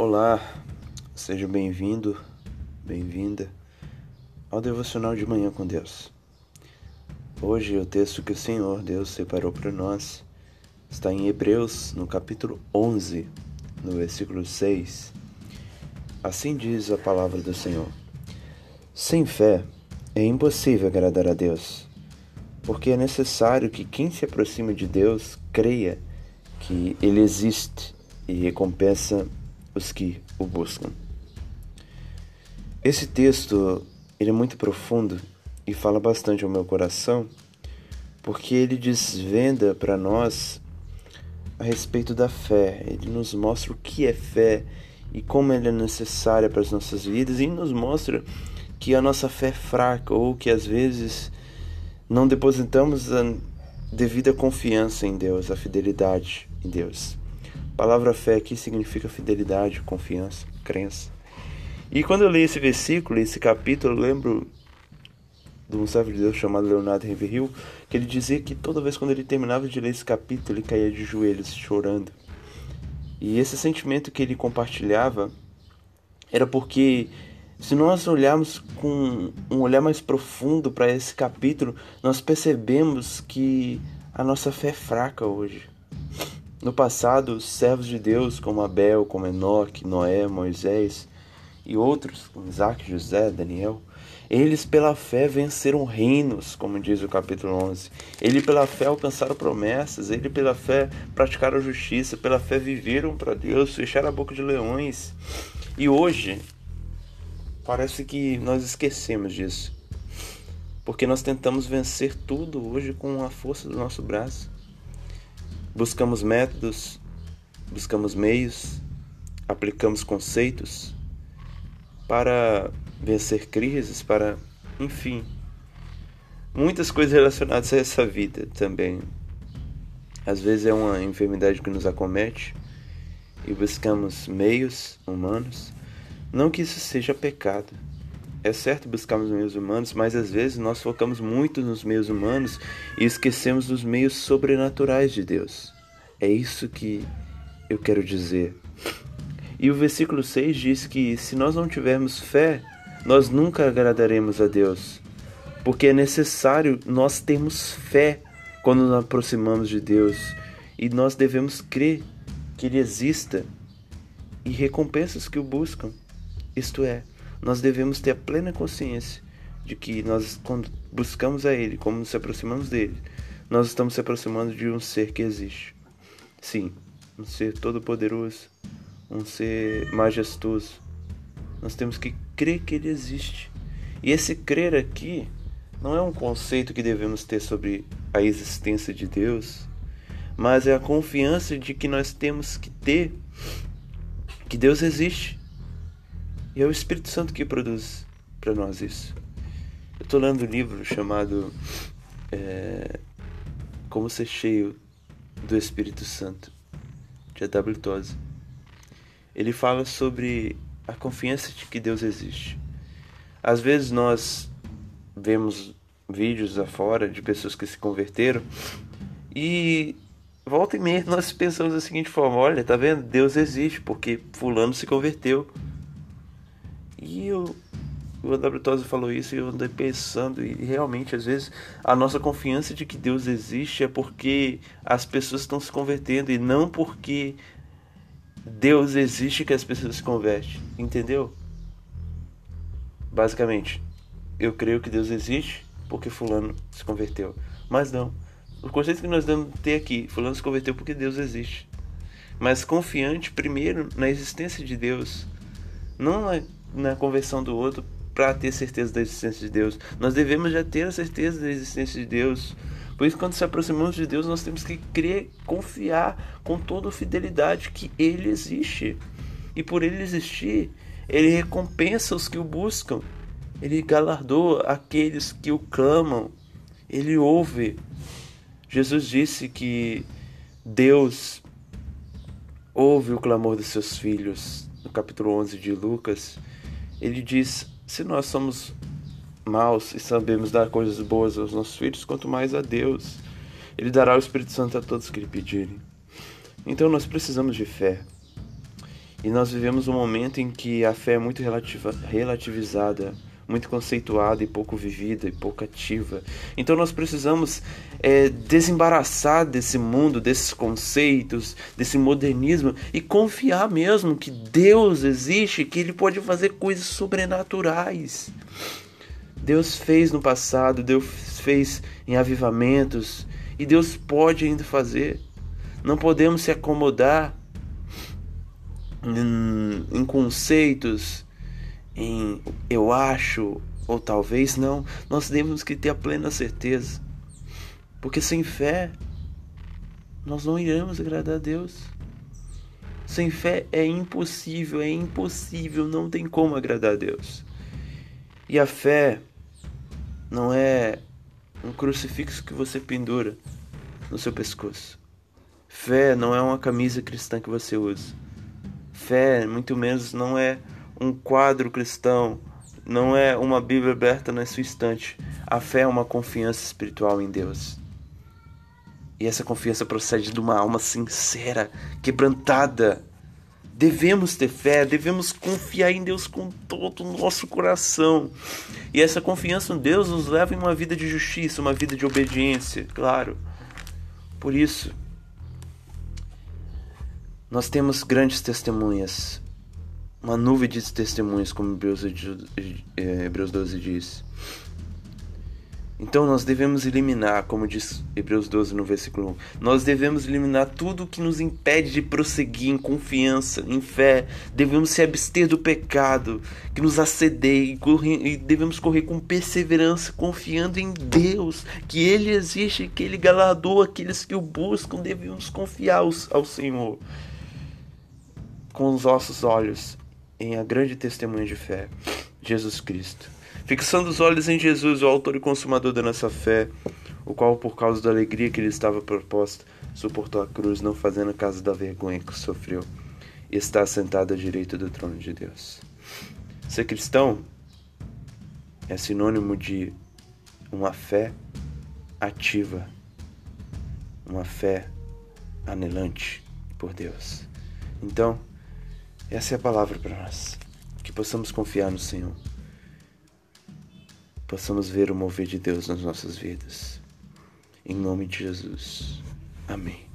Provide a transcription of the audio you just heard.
Olá, seja bem-vindo, bem-vinda ao Devocional de Manhã com Deus. Hoje o texto que o Senhor Deus separou para nós está em Hebreus, no capítulo 11, no versículo 6. Assim diz a palavra do Senhor: Sem fé é impossível agradar a Deus, porque é necessário que quem se aproxima de Deus creia que Ele existe e recompensa os que o buscam. Esse texto ele é muito profundo e fala bastante ao meu coração, porque ele desvenda para nós a respeito da fé. Ele nos mostra o que é fé e como ela é necessária para as nossas vidas e nos mostra que a nossa fé é fraca ou que às vezes não depositamos a devida confiança em Deus, a fidelidade em Deus. Palavra fé aqui significa fidelidade, confiança, crença. E quando eu leio esse versículo, esse capítulo, eu lembro de um servo de Deus chamado Leonardo Riverhill, que ele dizia que toda vez quando ele terminava de ler esse capítulo, ele caía de joelhos chorando. E esse sentimento que ele compartilhava era porque se nós olharmos com um olhar mais profundo para esse capítulo, nós percebemos que a nossa fé é fraca hoje. No passado, servos de Deus como Abel, como Enoque, Noé, Moisés e outros, como Isaac, José, Daniel, eles pela fé venceram reinos, como diz o capítulo 11. Ele pela fé alcançaram promessas, ele pela fé praticaram justiça, pela fé viveram para Deus, fecharam a boca de leões. E hoje, parece que nós esquecemos disso. Porque nós tentamos vencer tudo hoje com a força do nosso braço. Buscamos métodos, buscamos meios, aplicamos conceitos para vencer crises, para, enfim, muitas coisas relacionadas a essa vida também. Às vezes é uma enfermidade que nos acomete e buscamos meios humanos. Não que isso seja pecado. É certo buscarmos meios humanos, mas às vezes nós focamos muito nos meios humanos e esquecemos dos meios sobrenaturais de Deus. É isso que eu quero dizer. E o versículo 6 diz que se nós não tivermos fé, nós nunca agradaremos a Deus, porque é necessário nós termos fé quando nos aproximamos de Deus e nós devemos crer que Ele exista e recompensas que o buscam. Isto é, nós devemos ter a plena consciência de que nós, quando buscamos a Ele, como nos aproximamos dele, nós estamos se aproximando de um ser que existe. Sim, um ser todo-poderoso, um ser majestoso. Nós temos que crer que Ele existe. E esse crer aqui não é um conceito que devemos ter sobre a existência de Deus, mas é a confiança de que nós temos que ter que Deus existe e é o Espírito Santo que produz para nós isso. Eu estou lendo um livro chamado é, Como Ser Cheio do Espírito Santo, de A.W. Toze. Ele fala sobre a confiança de que Deus existe. Às vezes nós vemos vídeos afora de pessoas que se converteram e volta e meia nós pensamos da seguinte forma: olha, tá vendo? Deus existe porque Fulano se converteu. E eu, o André Tosi falou isso e eu andei pensando, e realmente, às vezes, a nossa confiança de que Deus existe é porque as pessoas estão se convertendo e não porque Deus existe que as pessoas se convertem, entendeu? Basicamente, eu creio que Deus existe porque Fulano se converteu, mas não. O conceito que nós devemos ter aqui, Fulano se converteu porque Deus existe. Mas confiante primeiro na existência de Deus, não na na conversão do outro para ter certeza da existência de Deus. Nós devemos já ter a certeza da existência de Deus. Por isso, quando se aproximamos de Deus, nós temos que crer, confiar com toda fidelidade que Ele existe. E por Ele existir, Ele recompensa os que o buscam. Ele galardoa aqueles que o clamam. Ele ouve. Jesus disse que Deus ouve o clamor dos seus filhos. No capítulo 11 de Lucas, ele diz: se nós somos maus e sabemos dar coisas boas aos nossos filhos, quanto mais a Deus. Ele dará o Espírito Santo a todos que lhe pedirem. Então nós precisamos de fé. E nós vivemos um momento em que a fé é muito relativa, relativizada, muito conceituada e pouco vivida e pouco ativa. Então nós precisamos é, desembaraçar desse mundo, desses conceitos, desse modernismo e confiar mesmo que Deus existe, que Ele pode fazer coisas sobrenaturais. Deus fez no passado, Deus fez em avivamentos e Deus pode ainda fazer. Não podemos se acomodar em, em conceitos, em eu acho ou talvez não. Nós temos que ter a plena certeza, porque sem fé nós não iremos agradar a Deus. Sem fé é impossível, é impossível, não tem como agradar a Deus. E a fé não é um crucifixo que você pendura no seu pescoço. Fé não é uma camisa cristã que você usa. Fé, muito menos, não é um quadro cristão, não é uma Bíblia aberta na sua estante. A fé é uma confiança espiritual em Deus. E essa confiança procede de uma alma sincera, quebrantada. Devemos ter fé, devemos confiar em Deus com todo o nosso coração. E essa confiança em Deus nos leva em uma vida de justiça, uma vida de obediência, claro. Por isso, nós temos grandes testemunhas, uma nuvem de testemunhas, como Hebreus, eh, Hebreus 12 diz. Então nós devemos eliminar, como diz Hebreus 12 no versículo 1, nós devemos eliminar tudo que nos impede de prosseguir em confiança, em fé. Devemos se abster do pecado que nos assedeia e, devemos correr com perseverança, confiando em Deus, que Ele existe, que Ele galardoa aqueles que o buscam. Devemos confiar ao Senhor com os nossos olhos em a grande testemunha de fé, Jesus Cristo. Fixando os olhos em Jesus, o autor e consumador da nossa fé, o qual, por causa da alegria que lhe estava proposta, suportou a cruz, não fazendo caso da vergonha que sofreu, e está sentado à direita do trono de Deus. Ser cristão é sinônimo de uma fé ativa, uma fé anelante por Deus. Então, essa é a palavra para nós. Que possamos confiar no Senhor possamos ver o mover de Deus nas nossas vidas. Em nome de Jesus. Amém.